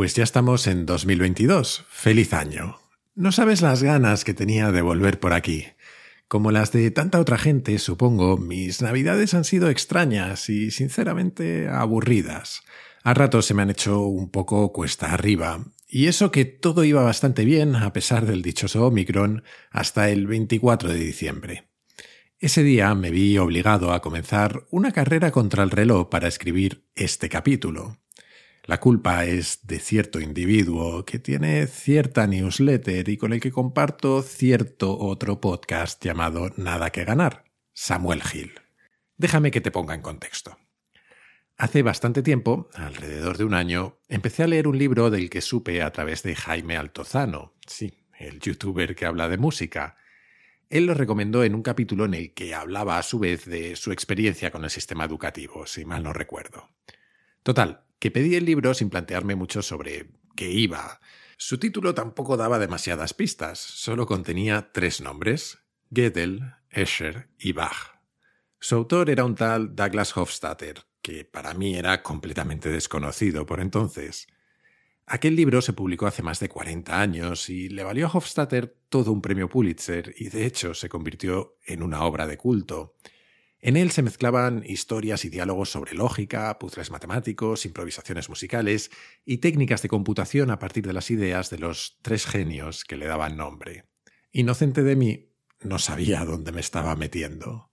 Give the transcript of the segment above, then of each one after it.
Pues ya estamos en 2022. ¡Feliz año! No sabes las ganas que tenía de volver por aquí. Como las de tanta otra gente, supongo, mis navidades han sido extrañas y sinceramente aburridas. A ratos se me han hecho un poco cuesta arriba. Y eso que todo iba bastante bien, a pesar del dichoso Omicron, hasta el 24 de diciembre. Ese día me vi obligado a comenzar una carrera contra el reloj para escribir este capítulo. La culpa es de cierto individuo que tiene cierta newsletter y con el que comparto cierto otro podcast llamado Nada que ganar, Samuel Hill. Déjame que te ponga en contexto. Hace bastante tiempo, alrededor de un año, empecé a leer un libro del que supe a través de Jaime Altozano, sí, el youtuber que habla de música. Él lo recomendó en un capítulo en el que hablaba a su vez de su experiencia con el sistema educativo, si mal no recuerdo. Total, que pedí el libro sin plantearme mucho sobre qué iba. Su título tampoco daba demasiadas pistas, solo contenía tres nombres, Gödel, Escher y Bach. Su autor era un tal Douglas Hofstadter, que para mí era completamente desconocido por entonces. Aquel libro se publicó hace más de 40 años y le valió a Hofstadter todo un premio Pulitzer y de hecho se convirtió en una obra de culto. En él se mezclaban historias y diálogos sobre lógica, puzzles matemáticos, improvisaciones musicales y técnicas de computación a partir de las ideas de los tres genios que le daban nombre. Inocente de mí, no sabía dónde me estaba metiendo.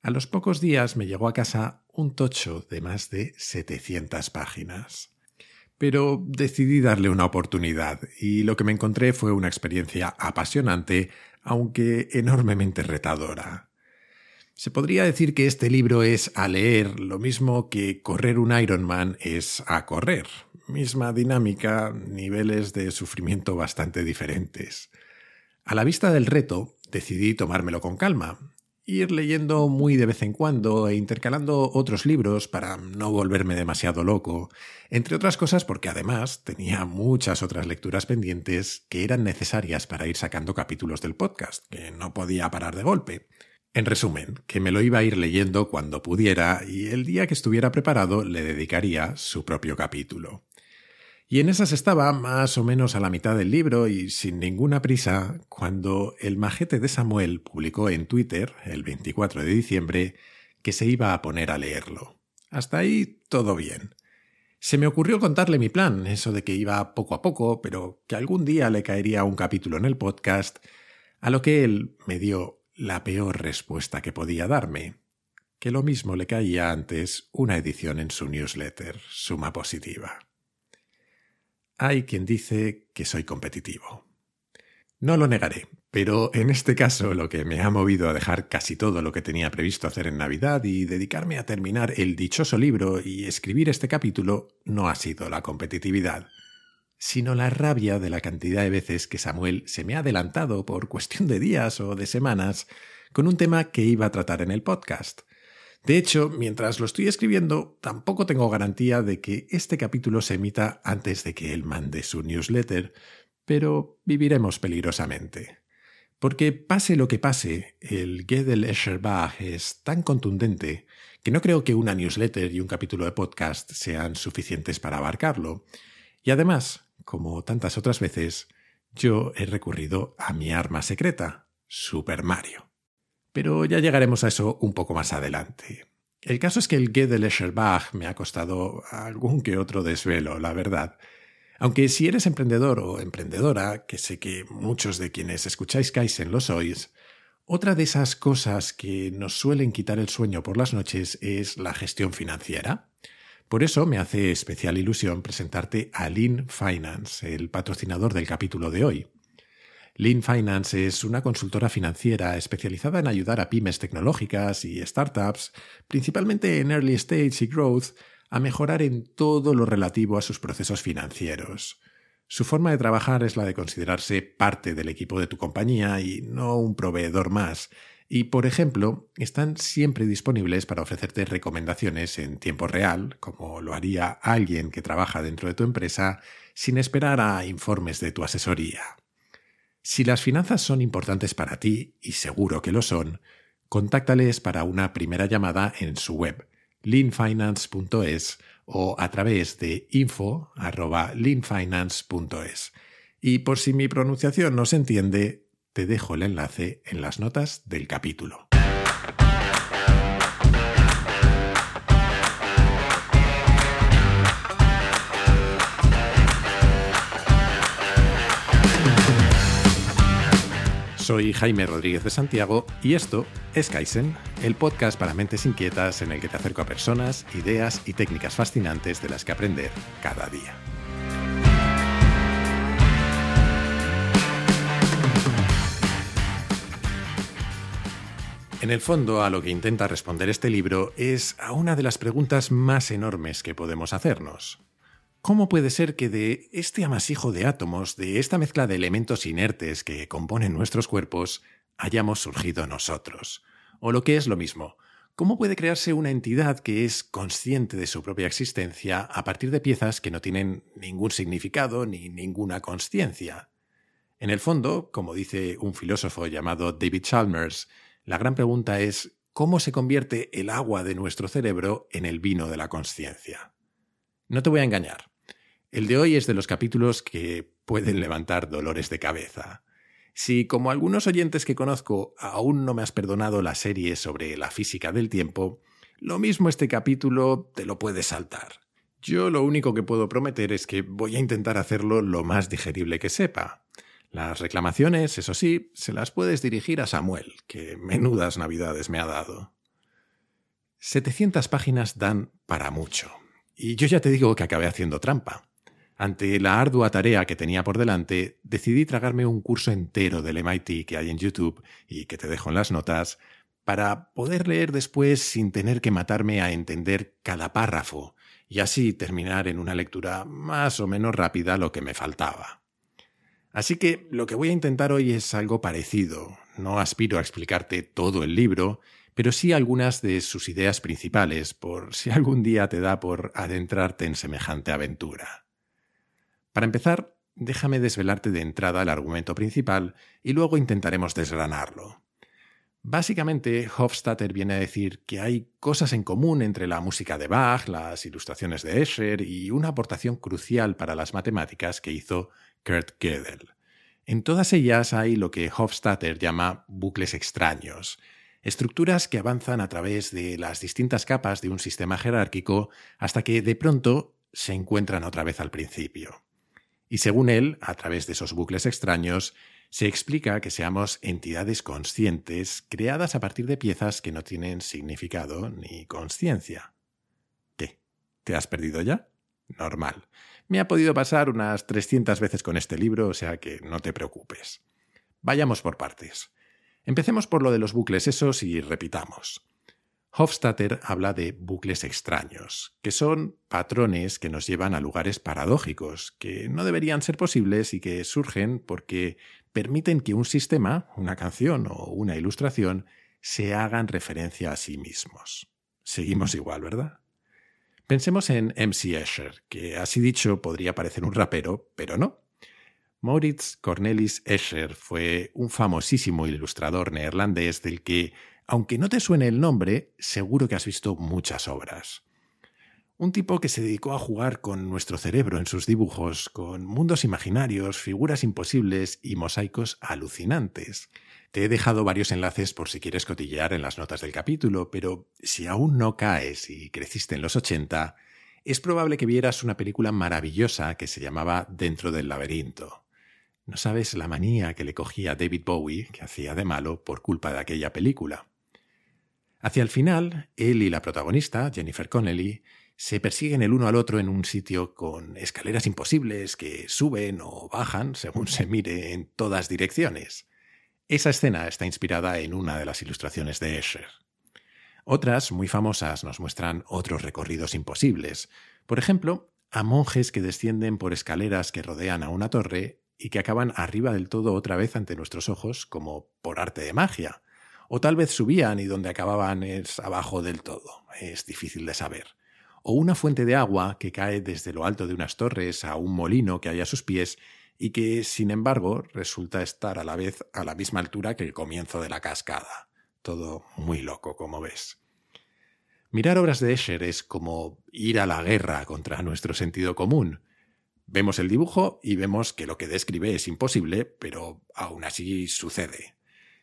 A los pocos días me llegó a casa un tocho de más de 700 páginas. Pero decidí darle una oportunidad y lo que me encontré fue una experiencia apasionante, aunque enormemente retadora. Se podría decir que este libro es a leer lo mismo que correr un Ironman es a correr. Misma dinámica, niveles de sufrimiento bastante diferentes. A la vista del reto, decidí tomármelo con calma, ir leyendo muy de vez en cuando e intercalando otros libros para no volverme demasiado loco, entre otras cosas porque además tenía muchas otras lecturas pendientes que eran necesarias para ir sacando capítulos del podcast, que no podía parar de golpe. En resumen, que me lo iba a ir leyendo cuando pudiera y el día que estuviera preparado le dedicaría su propio capítulo. Y en esas estaba más o menos a la mitad del libro y sin ninguna prisa cuando el majete de Samuel publicó en Twitter, el 24 de diciembre, que se iba a poner a leerlo. Hasta ahí todo bien. Se me ocurrió contarle mi plan, eso de que iba poco a poco, pero que algún día le caería un capítulo en el podcast, a lo que él me dio la peor respuesta que podía darme, que lo mismo le caía antes una edición en su newsletter, suma positiva. Hay quien dice que soy competitivo. No lo negaré, pero en este caso lo que me ha movido a dejar casi todo lo que tenía previsto hacer en Navidad y dedicarme a terminar el dichoso libro y escribir este capítulo no ha sido la competitividad, sino la rabia de la cantidad de veces que Samuel se me ha adelantado por cuestión de días o de semanas con un tema que iba a tratar en el podcast. De hecho, mientras lo estoy escribiendo, tampoco tengo garantía de que este capítulo se emita antes de que él mande su newsletter, pero viviremos peligrosamente. Porque pase lo que pase, el Gedel Escherbach es tan contundente que no creo que una newsletter y un capítulo de podcast sean suficientes para abarcarlo. Y además, como tantas otras veces, yo he recurrido a mi arma secreta, Super Mario. Pero ya llegaremos a eso un poco más adelante. El caso es que el Gué de Lescherbach me ha costado algún que otro desvelo, la verdad. Aunque si eres emprendedor o emprendedora, que sé que muchos de quienes escucháis Kaizen lo sois, otra de esas cosas que nos suelen quitar el sueño por las noches es la gestión financiera. Por eso me hace especial ilusión presentarte a Lean Finance, el patrocinador del capítulo de hoy. Lean Finance es una consultora financiera especializada en ayudar a pymes tecnológicas y startups, principalmente en early stage y growth, a mejorar en todo lo relativo a sus procesos financieros. Su forma de trabajar es la de considerarse parte del equipo de tu compañía y no un proveedor más, y, por ejemplo, están siempre disponibles para ofrecerte recomendaciones en tiempo real, como lo haría alguien que trabaja dentro de tu empresa, sin esperar a informes de tu asesoría. Si las finanzas son importantes para ti, y seguro que lo son, contáctales para una primera llamada en su web, leanfinance.es o a través de info.leanfinance.es. Y por si mi pronunciación no se entiende, te dejo el enlace en las notas del capítulo. Soy Jaime Rodríguez de Santiago y esto es Kaizen, el podcast para mentes inquietas en el que te acerco a personas, ideas y técnicas fascinantes de las que aprender cada día. En el fondo, a lo que intenta responder este libro es a una de las preguntas más enormes que podemos hacernos. ¿Cómo puede ser que de este amasijo de átomos, de esta mezcla de elementos inertes que componen nuestros cuerpos, hayamos surgido nosotros? O lo que es lo mismo, ¿cómo puede crearse una entidad que es consciente de su propia existencia a partir de piezas que no tienen ningún significado ni ninguna conciencia? En el fondo, como dice un filósofo llamado David Chalmers, la gran pregunta es ¿cómo se convierte el agua de nuestro cerebro en el vino de la conciencia? No te voy a engañar. El de hoy es de los capítulos que pueden levantar dolores de cabeza. Si, como algunos oyentes que conozco, aún no me has perdonado la serie sobre la física del tiempo, lo mismo este capítulo te lo puedes saltar. Yo lo único que puedo prometer es que voy a intentar hacerlo lo más digerible que sepa. Las reclamaciones, eso sí, se las puedes dirigir a Samuel, que menudas navidades me ha dado. 700 páginas dan para mucho. Y yo ya te digo que acabé haciendo trampa. Ante la ardua tarea que tenía por delante, decidí tragarme un curso entero del MIT que hay en YouTube y que te dejo en las notas, para poder leer después sin tener que matarme a entender cada párrafo, y así terminar en una lectura más o menos rápida lo que me faltaba. Así que lo que voy a intentar hoy es algo parecido. No aspiro a explicarte todo el libro, pero sí algunas de sus ideas principales, por si algún día te da por adentrarte en semejante aventura. Para empezar, déjame desvelarte de entrada el argumento principal y luego intentaremos desgranarlo. Básicamente, Hofstadter viene a decir que hay cosas en común entre la música de Bach, las ilustraciones de Escher y una aportación crucial para las matemáticas que hizo Kurt Gödel. En todas ellas hay lo que Hofstadter llama bucles extraños, estructuras que avanzan a través de las distintas capas de un sistema jerárquico hasta que de pronto se encuentran otra vez al principio. Y según él, a través de esos bucles extraños, se explica que seamos entidades conscientes creadas a partir de piezas que no tienen significado ni conciencia. ¿Qué? ¿Te has perdido ya? Normal. Me ha podido pasar unas 300 veces con este libro, o sea que no te preocupes. Vayamos por partes. Empecemos por lo de los bucles esos y repitamos. Hofstadter habla de bucles extraños, que son patrones que nos llevan a lugares paradójicos, que no deberían ser posibles y que surgen porque permiten que un sistema, una canción o una ilustración, se hagan referencia a sí mismos. Seguimos igual, ¿verdad? Pensemos en MC Escher, que así dicho podría parecer un rapero, pero no. Moritz Cornelis Escher fue un famosísimo ilustrador neerlandés del que aunque no te suene el nombre, seguro que has visto muchas obras. Un tipo que se dedicó a jugar con nuestro cerebro en sus dibujos, con mundos imaginarios, figuras imposibles y mosaicos alucinantes. Te he dejado varios enlaces por si quieres cotillear en las notas del capítulo, pero si aún no caes y creciste en los 80, es probable que vieras una película maravillosa que se llamaba Dentro del laberinto. No sabes la manía que le cogía David Bowie, que hacía de malo, por culpa de aquella película. Hacia el final, él y la protagonista, Jennifer Connelly, se persiguen el uno al otro en un sitio con escaleras imposibles que suben o bajan según se mire en todas direcciones. Esa escena está inspirada en una de las ilustraciones de Escher. Otras, muy famosas, nos muestran otros recorridos imposibles. Por ejemplo, a monjes que descienden por escaleras que rodean a una torre y que acaban arriba del todo otra vez ante nuestros ojos como por arte de magia o tal vez subían y donde acababan es abajo del todo, es difícil de saber. O una fuente de agua que cae desde lo alto de unas torres a un molino que hay a sus pies y que, sin embargo, resulta estar a la vez a la misma altura que el comienzo de la cascada. Todo muy loco, como ves. Mirar obras de Escher es como ir a la guerra contra nuestro sentido común. Vemos el dibujo y vemos que lo que describe es imposible, pero aún así sucede.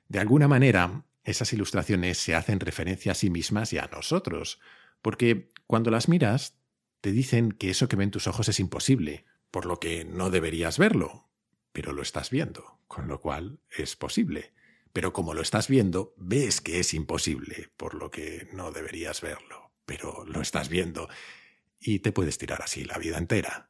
De alguna manera, esas ilustraciones se hacen referencia a sí mismas y a nosotros, porque cuando las miras, te dicen que eso que ven tus ojos es imposible, por lo que no deberías verlo, pero lo estás viendo, con lo cual es posible. Pero como lo estás viendo, ves que es imposible, por lo que no deberías verlo, pero lo estás viendo, y te puedes tirar así la vida entera.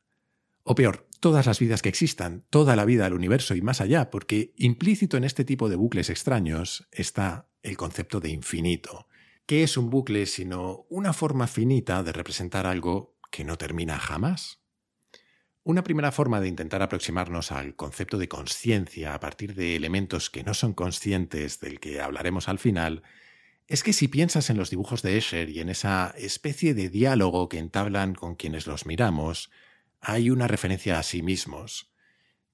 O peor, todas las vidas que existan, toda la vida del universo y más allá, porque implícito en este tipo de bucles extraños está el concepto de infinito. ¿Qué es un bucle sino una forma finita de representar algo que no termina jamás? Una primera forma de intentar aproximarnos al concepto de conciencia a partir de elementos que no son conscientes del que hablaremos al final es que si piensas en los dibujos de Escher y en esa especie de diálogo que entablan con quienes los miramos, hay una referencia a sí mismos.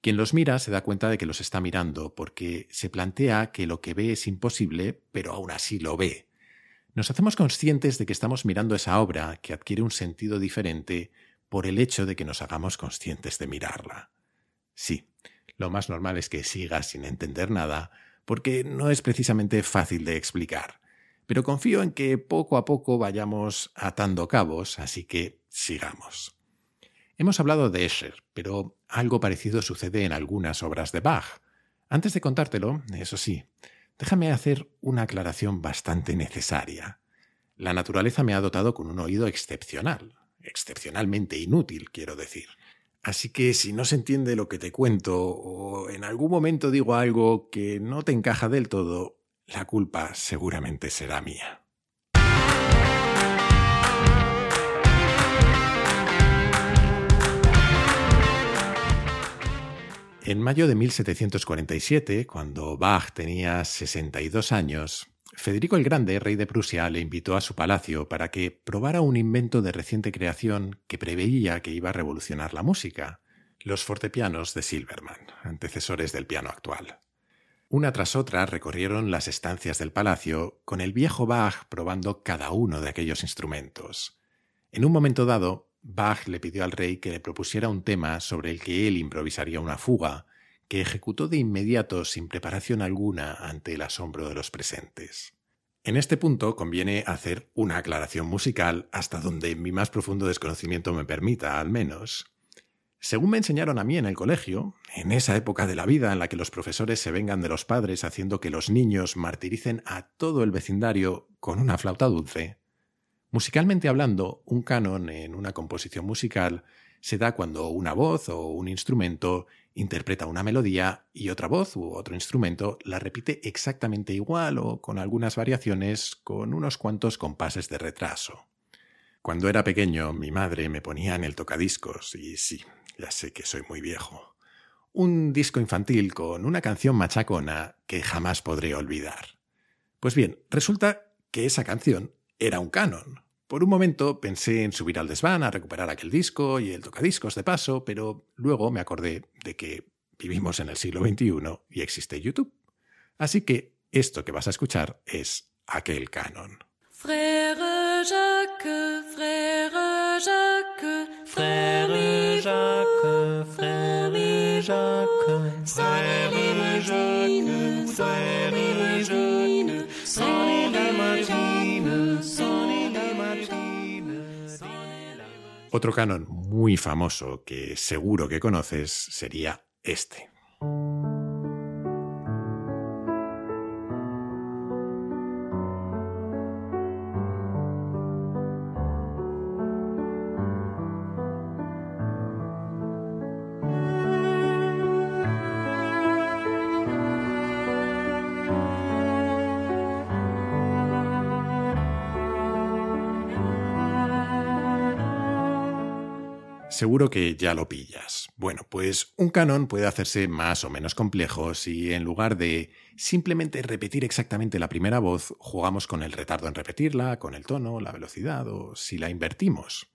Quien los mira se da cuenta de que los está mirando porque se plantea que lo que ve es imposible, pero aún así lo ve. Nos hacemos conscientes de que estamos mirando esa obra que adquiere un sentido diferente por el hecho de que nos hagamos conscientes de mirarla. Sí, lo más normal es que sigas sin entender nada, porque no es precisamente fácil de explicar. Pero confío en que poco a poco vayamos atando cabos, así que sigamos. Hemos hablado de Escher, pero algo parecido sucede en algunas obras de Bach. Antes de contártelo, eso sí, déjame hacer una aclaración bastante necesaria. La naturaleza me ha dotado con un oído excepcional, excepcionalmente inútil, quiero decir. Así que si no se entiende lo que te cuento o en algún momento digo algo que no te encaja del todo, la culpa seguramente será mía. En mayo de 1747, cuando Bach tenía 62 años, Federico el Grande, rey de Prusia, le invitó a su palacio para que probara un invento de reciente creación que preveía que iba a revolucionar la música, los fortepianos de Silverman, antecesores del piano actual. Una tras otra recorrieron las estancias del palacio, con el viejo Bach probando cada uno de aquellos instrumentos. En un momento dado, Bach le pidió al rey que le propusiera un tema sobre el que él improvisaría una fuga, que ejecutó de inmediato sin preparación alguna ante el asombro de los presentes. En este punto conviene hacer una aclaración musical hasta donde mi más profundo desconocimiento me permita, al menos. Según me enseñaron a mí en el colegio, en esa época de la vida en la que los profesores se vengan de los padres haciendo que los niños martiricen a todo el vecindario con una flauta dulce, Musicalmente hablando, un canon en una composición musical se da cuando una voz o un instrumento interpreta una melodía y otra voz u otro instrumento la repite exactamente igual o con algunas variaciones con unos cuantos compases de retraso. Cuando era pequeño, mi madre me ponía en el tocadiscos, y sí, ya sé que soy muy viejo, un disco infantil con una canción machacona que jamás podré olvidar. Pues bien, resulta que esa canción era un canon. Por un momento pensé en subir al desván a recuperar aquel disco y el tocadiscos de paso, pero luego me acordé de que vivimos en el siglo XXI y existe YouTube. Así que esto que vas a escuchar es aquel canon. Frère Jacques, frère Jacques, frère Jacques, frère Jacques, frère Jacques, frère Jacques, Otro canon muy famoso que seguro que conoces sería este. Seguro que ya lo pillas. Bueno, pues un canon puede hacerse más o menos complejo si en lugar de simplemente repetir exactamente la primera voz, jugamos con el retardo en repetirla, con el tono, la velocidad o si la invertimos.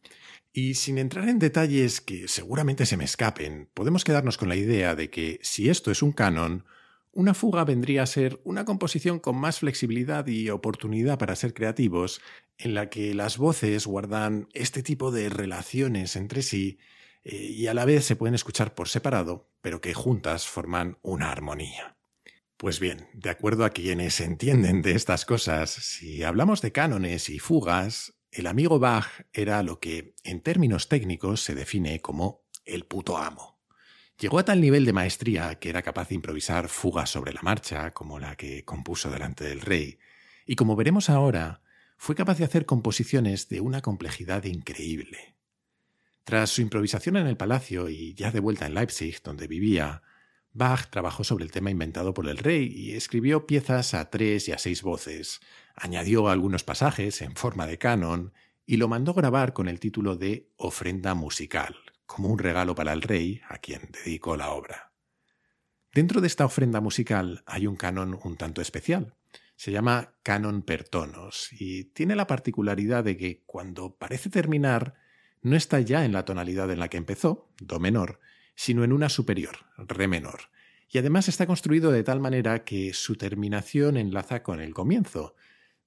Y sin entrar en detalles que seguramente se me escapen, podemos quedarnos con la idea de que si esto es un canon, una fuga vendría a ser una composición con más flexibilidad y oportunidad para ser creativos, en la que las voces guardan este tipo de relaciones entre sí eh, y a la vez se pueden escuchar por separado, pero que juntas forman una armonía. Pues bien, de acuerdo a quienes entienden de estas cosas, si hablamos de cánones y fugas, el amigo Bach era lo que, en términos técnicos, se define como el puto amo. Llegó a tal nivel de maestría que era capaz de improvisar fugas sobre la marcha, como la que compuso delante del rey, y como veremos ahora, fue capaz de hacer composiciones de una complejidad increíble. Tras su improvisación en el palacio y ya de vuelta en Leipzig, donde vivía, Bach trabajó sobre el tema inventado por el rey y escribió piezas a tres y a seis voces, añadió algunos pasajes en forma de canon y lo mandó grabar con el título de Ofrenda musical como un regalo para el rey a quien dedicó la obra. Dentro de esta ofrenda musical hay un canon un tanto especial. Se llama canon per tonos y tiene la particularidad de que cuando parece terminar no está ya en la tonalidad en la que empezó, do menor, sino en una superior, re menor. Y además está construido de tal manera que su terminación enlaza con el comienzo,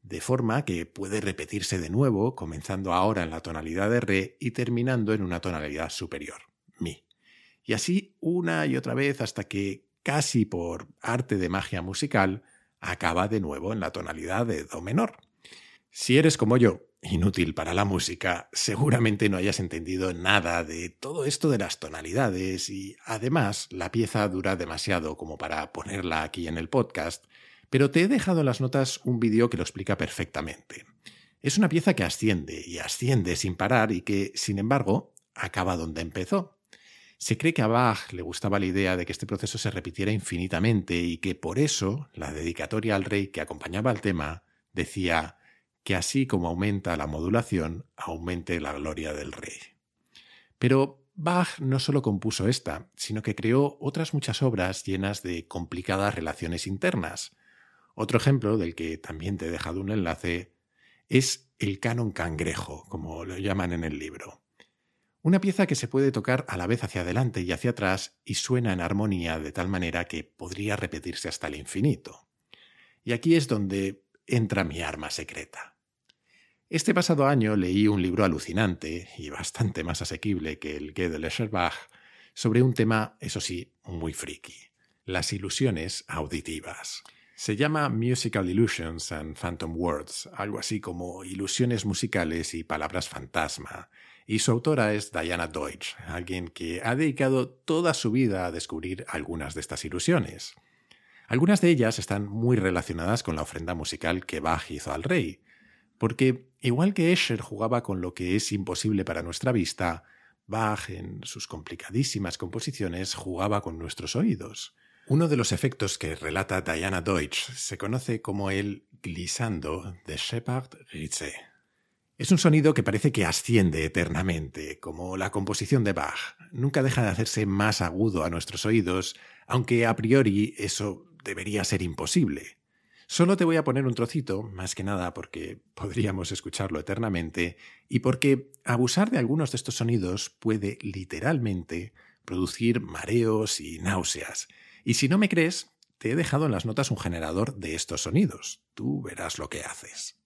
de forma que puede repetirse de nuevo, comenzando ahora en la tonalidad de re y terminando en una tonalidad superior, mi. Y así una y otra vez hasta que, casi por arte de magia musical, acaba de nuevo en la tonalidad de do menor. Si eres como yo, inútil para la música, seguramente no hayas entendido nada de todo esto de las tonalidades y además la pieza dura demasiado como para ponerla aquí en el podcast pero te he dejado en las notas un vídeo que lo explica perfectamente. Es una pieza que asciende y asciende sin parar y que, sin embargo, acaba donde empezó. Se cree que a Bach le gustaba la idea de que este proceso se repitiera infinitamente y que por eso la dedicatoria al rey que acompañaba al tema decía que así como aumenta la modulación, aumente la gloria del rey. Pero Bach no solo compuso esta, sino que creó otras muchas obras llenas de complicadas relaciones internas, otro ejemplo, del que también te he dejado un enlace, es el canon cangrejo, como lo llaman en el libro. Una pieza que se puede tocar a la vez hacia adelante y hacia atrás y suena en armonía de tal manera que podría repetirse hasta el infinito. Y aquí es donde entra mi arma secreta. Este pasado año leí un libro alucinante y bastante más asequible que el que de Lescherbach sobre un tema, eso sí, muy friki, las ilusiones auditivas. Se llama Musical Illusions and Phantom Words, algo así como ilusiones musicales y palabras fantasma, y su autora es Diana Deutsch, alguien que ha dedicado toda su vida a descubrir algunas de estas ilusiones. Algunas de ellas están muy relacionadas con la ofrenda musical que Bach hizo al rey, porque igual que Escher jugaba con lo que es imposible para nuestra vista, Bach en sus complicadísimas composiciones jugaba con nuestros oídos. Uno de los efectos que relata Diana Deutsch se conoce como el glissando de Shepard-Ritze. Es un sonido que parece que asciende eternamente, como la composición de Bach. Nunca deja de hacerse más agudo a nuestros oídos, aunque a priori eso debería ser imposible. Solo te voy a poner un trocito, más que nada porque podríamos escucharlo eternamente, y porque abusar de algunos de estos sonidos puede literalmente producir mareos y náuseas, y si no me crees, te he dejado en las notas un generador de estos sonidos. Tú verás lo que haces.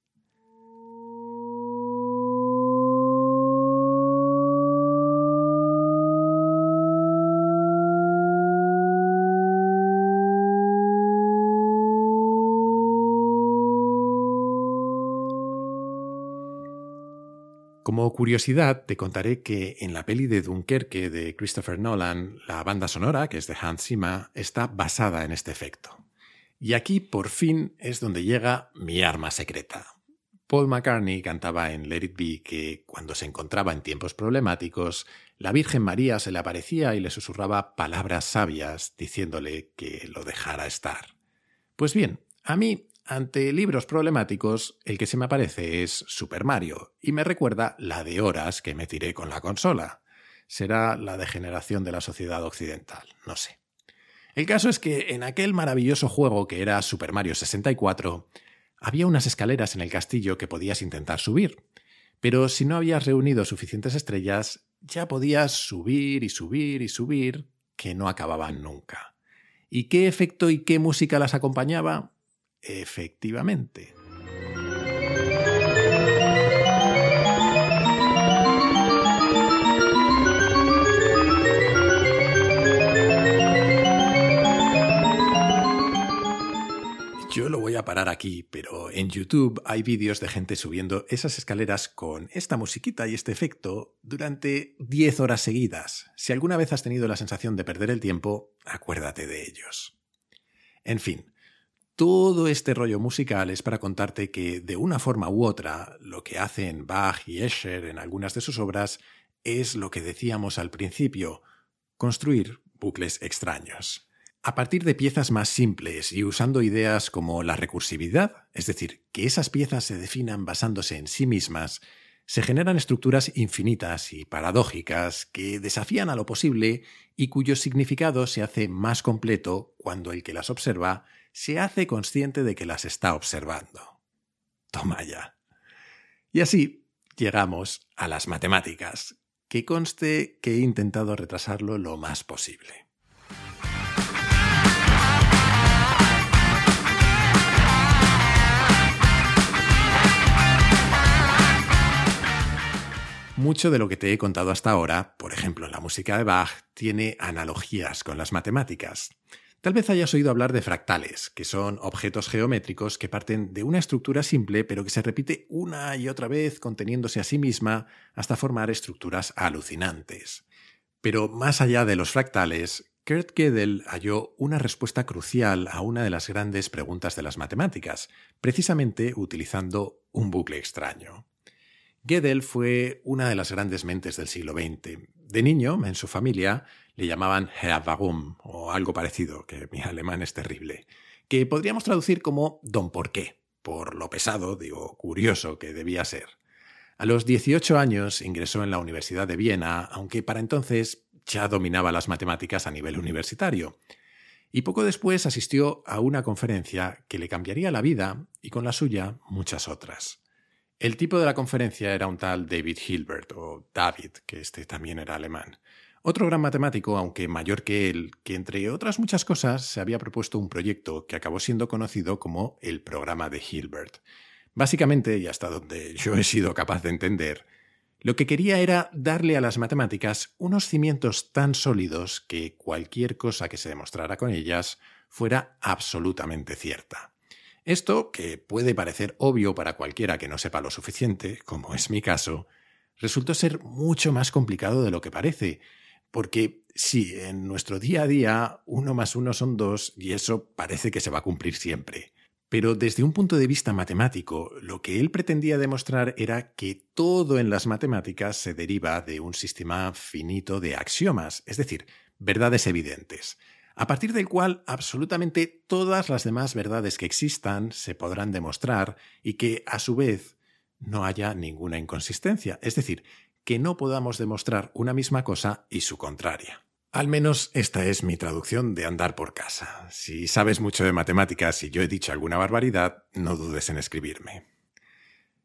Como curiosidad, te contaré que en la peli de Dunkerque de Christopher Nolan, la banda sonora, que es de Hans Zimmer, está basada en este efecto. Y aquí, por fin, es donde llega mi arma secreta. Paul McCartney cantaba en Let It Be que, cuando se encontraba en tiempos problemáticos, la Virgen María se le aparecía y le susurraba palabras sabias, diciéndole que lo dejara estar. Pues bien, a mí ante libros problemáticos, el que se me aparece es Super Mario, y me recuerda la de horas que me tiré con la consola. Será la degeneración de la sociedad occidental, no sé. El caso es que en aquel maravilloso juego que era Super Mario 64, había unas escaleras en el castillo que podías intentar subir, pero si no habías reunido suficientes estrellas, ya podías subir y subir y subir, que no acababan nunca. ¿Y qué efecto y qué música las acompañaba? Efectivamente. Yo lo voy a parar aquí, pero en YouTube hay vídeos de gente subiendo esas escaleras con esta musiquita y este efecto durante 10 horas seguidas. Si alguna vez has tenido la sensación de perder el tiempo, acuérdate de ellos. En fin, todo este rollo musical es para contarte que de una forma u otra lo que hacen Bach y Escher en algunas de sus obras es lo que decíamos al principio, construir bucles extraños. A partir de piezas más simples y usando ideas como la recursividad, es decir, que esas piezas se definan basándose en sí mismas, se generan estructuras infinitas y paradójicas que desafían a lo posible y cuyo significado se hace más completo cuando el que las observa se hace consciente de que las está observando. Toma ya. Y así llegamos a las matemáticas, que conste que he intentado retrasarlo lo más posible. Mucho de lo que te he contado hasta ahora, por ejemplo la música de Bach, tiene analogías con las matemáticas. Tal vez hayas oído hablar de fractales, que son objetos geométricos que parten de una estructura simple pero que se repite una y otra vez conteniéndose a sí misma hasta formar estructuras alucinantes. Pero más allá de los fractales, Kurt Gödel halló una respuesta crucial a una de las grandes preguntas de las matemáticas, precisamente utilizando un bucle extraño. Gödel fue una de las grandes mentes del siglo XX. De niño, en su familia, le llamaban Herr o algo parecido, que mi alemán es terrible, que podríamos traducir como Don por qué, por lo pesado, digo, curioso que debía ser. A los 18 años ingresó en la Universidad de Viena, aunque para entonces ya dominaba las matemáticas a nivel universitario. Y poco después asistió a una conferencia que le cambiaría la vida y con la suya muchas otras. El tipo de la conferencia era un tal David Hilbert, o David, que este también era alemán. Otro gran matemático, aunque mayor que él, que entre otras muchas cosas se había propuesto un proyecto que acabó siendo conocido como el programa de Hilbert. Básicamente, y hasta donde yo he sido capaz de entender, lo que quería era darle a las matemáticas unos cimientos tan sólidos que cualquier cosa que se demostrara con ellas fuera absolutamente cierta. Esto, que puede parecer obvio para cualquiera que no sepa lo suficiente, como es mi caso, resultó ser mucho más complicado de lo que parece, porque sí, en nuestro día a día uno más uno son dos y eso parece que se va a cumplir siempre. Pero desde un punto de vista matemático, lo que él pretendía demostrar era que todo en las matemáticas se deriva de un sistema finito de axiomas, es decir, verdades evidentes a partir del cual absolutamente todas las demás verdades que existan se podrán demostrar y que, a su vez, no haya ninguna inconsistencia, es decir, que no podamos demostrar una misma cosa y su contraria. Al menos esta es mi traducción de andar por casa. Si sabes mucho de matemáticas y yo he dicho alguna barbaridad, no dudes en escribirme.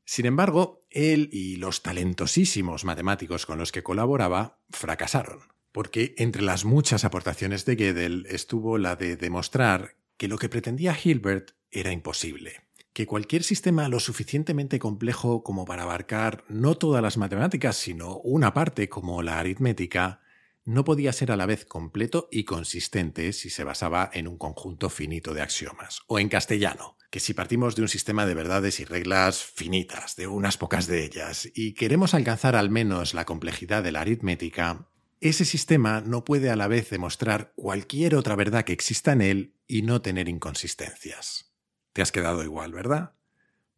Sin embargo, él y los talentosísimos matemáticos con los que colaboraba fracasaron porque entre las muchas aportaciones de Gödel estuvo la de demostrar que lo que pretendía Hilbert era imposible, que cualquier sistema lo suficientemente complejo como para abarcar no todas las matemáticas, sino una parte como la aritmética, no podía ser a la vez completo y consistente si se basaba en un conjunto finito de axiomas, o en castellano, que si partimos de un sistema de verdades y reglas finitas, de unas pocas de ellas, y queremos alcanzar al menos la complejidad de la aritmética, ese sistema no puede a la vez demostrar cualquier otra verdad que exista en él y no tener inconsistencias. Te has quedado igual, ¿verdad?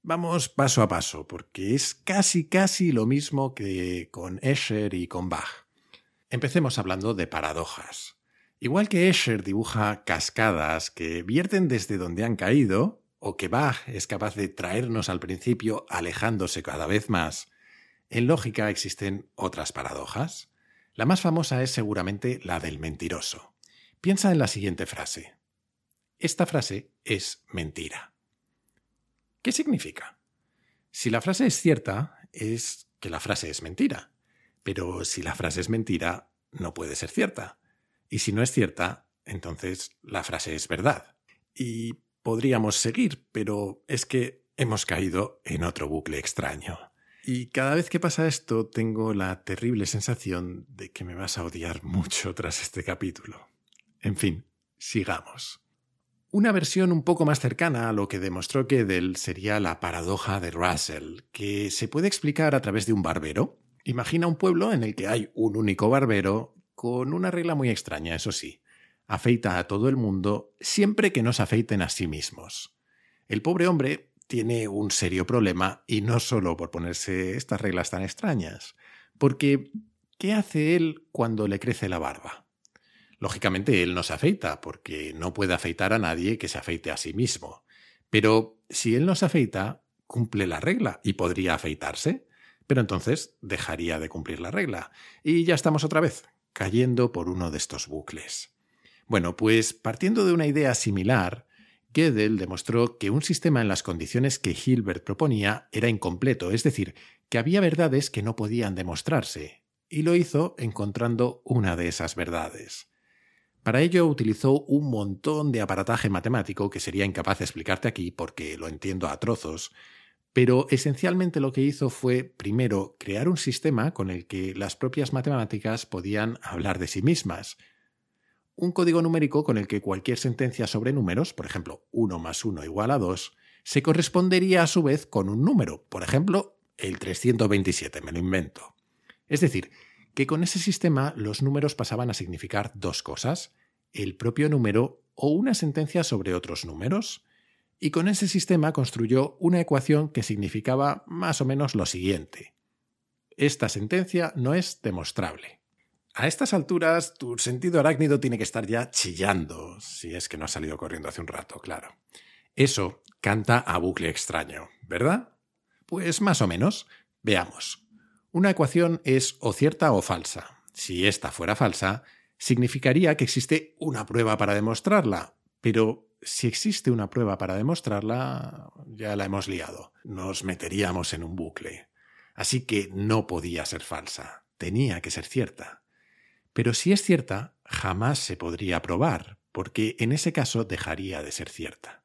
Vamos paso a paso, porque es casi casi lo mismo que con Escher y con Bach. Empecemos hablando de paradojas. Igual que Escher dibuja cascadas que vierten desde donde han caído, o que Bach es capaz de traernos al principio alejándose cada vez más, en lógica existen otras paradojas. La más famosa es seguramente la del mentiroso. Piensa en la siguiente frase. Esta frase es mentira. ¿Qué significa? Si la frase es cierta, es que la frase es mentira. Pero si la frase es mentira, no puede ser cierta. Y si no es cierta, entonces la frase es verdad. Y podríamos seguir, pero es que hemos caído en otro bucle extraño. Y cada vez que pasa esto tengo la terrible sensación de que me vas a odiar mucho tras este capítulo. En fin, sigamos. Una versión un poco más cercana a lo que demostró Gödel sería la paradoja de Russell, que se puede explicar a través de un barbero. Imagina un pueblo en el que hay un único barbero, con una regla muy extraña, eso sí. Afeita a todo el mundo siempre que no se afeiten a sí mismos. El pobre hombre tiene un serio problema y no solo por ponerse estas reglas tan extrañas, porque ¿qué hace él cuando le crece la barba? Lógicamente él no se afeita, porque no puede afeitar a nadie que se afeite a sí mismo. Pero si él no se afeita, cumple la regla y podría afeitarse. Pero entonces dejaría de cumplir la regla. Y ya estamos otra vez, cayendo por uno de estos bucles. Bueno, pues partiendo de una idea similar, Gödel demostró que un sistema en las condiciones que Hilbert proponía era incompleto, es decir, que había verdades que no podían demostrarse, y lo hizo encontrando una de esas verdades. Para ello utilizó un montón de aparataje matemático que sería incapaz de explicarte aquí porque lo entiendo a trozos, pero esencialmente lo que hizo fue, primero, crear un sistema con el que las propias matemáticas podían hablar de sí mismas. Un código numérico con el que cualquier sentencia sobre números, por ejemplo, 1 más 1 igual a 2, se correspondería a su vez con un número, por ejemplo, el 327, me lo invento. Es decir, que con ese sistema los números pasaban a significar dos cosas, el propio número o una sentencia sobre otros números, y con ese sistema construyó una ecuación que significaba más o menos lo siguiente. Esta sentencia no es demostrable. A estas alturas, tu sentido arácnido tiene que estar ya chillando, si es que no ha salido corriendo hace un rato, claro. Eso canta a bucle extraño, ¿verdad? Pues más o menos. Veamos. Una ecuación es o cierta o falsa. Si esta fuera falsa, significaría que existe una prueba para demostrarla, pero si existe una prueba para demostrarla, ya la hemos liado. Nos meteríamos en un bucle. Así que no podía ser falsa, tenía que ser cierta. Pero si es cierta, jamás se podría probar, porque en ese caso dejaría de ser cierta.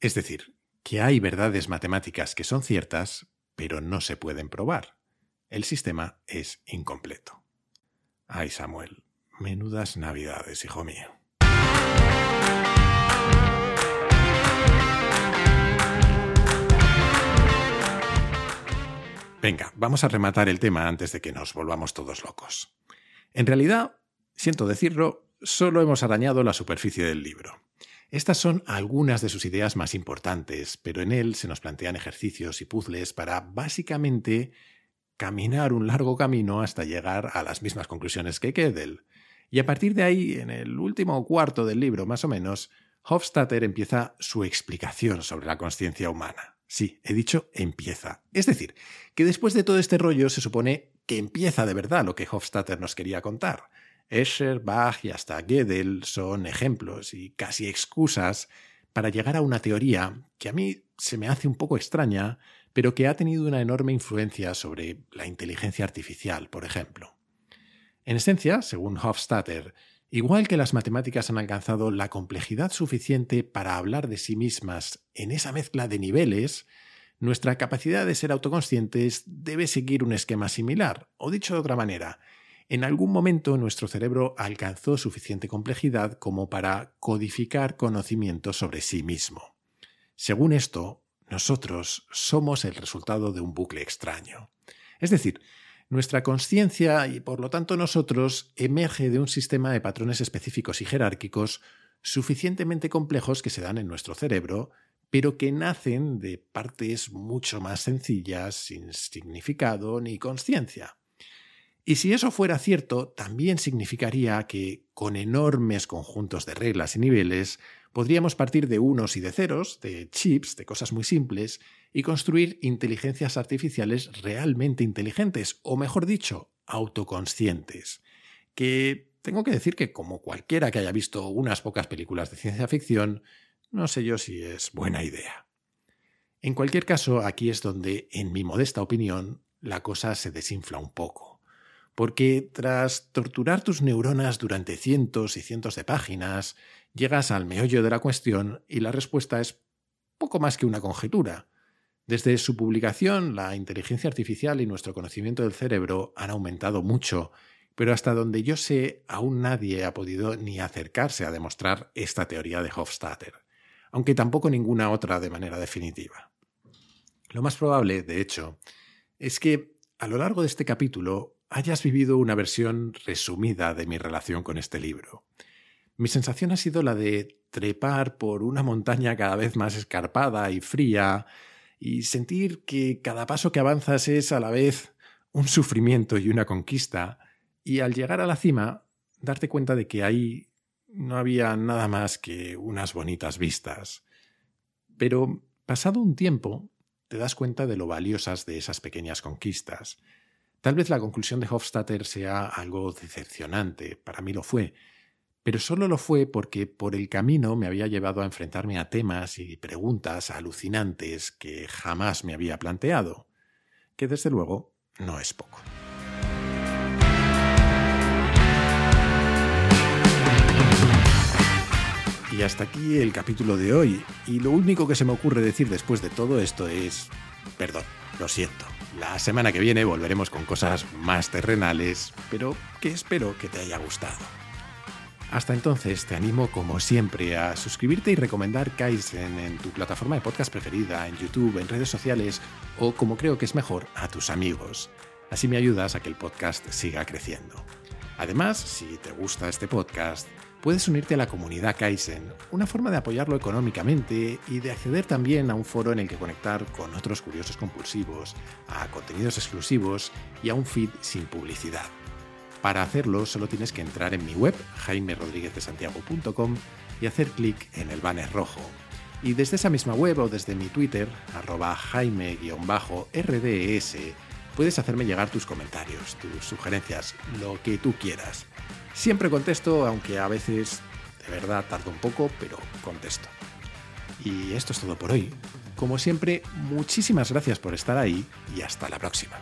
Es decir, que hay verdades matemáticas que son ciertas, pero no se pueden probar el sistema es incompleto. Ay, Samuel, menudas navidades, hijo mío. Venga, vamos a rematar el tema antes de que nos volvamos todos locos. En realidad, siento decirlo, solo hemos arañado la superficie del libro. Estas son algunas de sus ideas más importantes, pero en él se nos plantean ejercicios y puzzles para básicamente caminar un largo camino hasta llegar a las mismas conclusiones que Gödel. Y a partir de ahí, en el último cuarto del libro más o menos, Hofstadter empieza su explicación sobre la conciencia humana. Sí, he dicho empieza. Es decir, que después de todo este rollo se supone que empieza de verdad lo que Hofstadter nos quería contar. Escher, Bach y hasta Gödel son ejemplos y casi excusas para llegar a una teoría que a mí se me hace un poco extraña, pero que ha tenido una enorme influencia sobre la inteligencia artificial, por ejemplo. En esencia, según Hofstadter, igual que las matemáticas han alcanzado la complejidad suficiente para hablar de sí mismas en esa mezcla de niveles, nuestra capacidad de ser autoconscientes debe seguir un esquema similar, o dicho de otra manera, en algún momento nuestro cerebro alcanzó suficiente complejidad como para codificar conocimiento sobre sí mismo. Según esto, nosotros somos el resultado de un bucle extraño. Es decir, nuestra conciencia y por lo tanto nosotros emerge de un sistema de patrones específicos y jerárquicos suficientemente complejos que se dan en nuestro cerebro, pero que nacen de partes mucho más sencillas, sin significado ni conciencia. Y si eso fuera cierto, también significaría que, con enormes conjuntos de reglas y niveles, podríamos partir de unos y de ceros, de chips, de cosas muy simples, y construir inteligencias artificiales realmente inteligentes, o mejor dicho, autoconscientes. Que tengo que decir que como cualquiera que haya visto unas pocas películas de ciencia ficción, no sé yo si es buena idea. En cualquier caso, aquí es donde, en mi modesta opinión, la cosa se desinfla un poco Porque tras torturar tus neuronas durante cientos y cientos de páginas, llegas al meollo de la cuestión y la respuesta es poco más que una conjetura. Desde su publicación, la inteligencia artificial y nuestro conocimiento del cerebro han aumentado mucho, pero hasta donde yo sé, aún nadie ha podido ni acercarse a demostrar esta teoría de Hofstadter, aunque tampoco ninguna otra de manera definitiva. Lo más probable, de hecho, es que a lo largo de este capítulo hayas vivido una versión resumida de mi relación con este libro. Mi sensación ha sido la de trepar por una montaña cada vez más escarpada y fría y sentir que cada paso que avanzas es a la vez un sufrimiento y una conquista, y al llegar a la cima, darte cuenta de que ahí no había nada más que unas bonitas vistas. Pero pasado un tiempo, te das cuenta de lo valiosas de esas pequeñas conquistas, Tal vez la conclusión de Hofstadter sea algo decepcionante, para mí lo fue, pero solo lo fue porque por el camino me había llevado a enfrentarme a temas y preguntas alucinantes que jamás me había planteado, que desde luego no es poco. Y hasta aquí el capítulo de hoy, y lo único que se me ocurre decir después de todo esto es, perdón, lo siento. La semana que viene volveremos con cosas más terrenales, pero que espero que te haya gustado. Hasta entonces te animo como siempre a suscribirte y recomendar Kaizen en tu plataforma de podcast preferida, en YouTube, en redes sociales o como creo que es mejor, a tus amigos. Así me ayudas a que el podcast siga creciendo. Además, si te gusta este podcast, puedes unirte a la comunidad Kaizen, una forma de apoyarlo económicamente y de acceder también a un foro en el que conectar con otros curiosos compulsivos, a contenidos exclusivos y a un feed sin publicidad. Para hacerlo solo tienes que entrar en mi web, jaimerodriguezdesantiago.com, y hacer clic en el banner rojo. Y desde esa misma web o desde mi Twitter, arroba jaime-rds, puedes hacerme llegar tus comentarios, tus sugerencias, lo que tú quieras. Siempre contesto, aunque a veces de verdad tardo un poco, pero contesto. Y esto es todo por hoy. Como siempre, muchísimas gracias por estar ahí y hasta la próxima.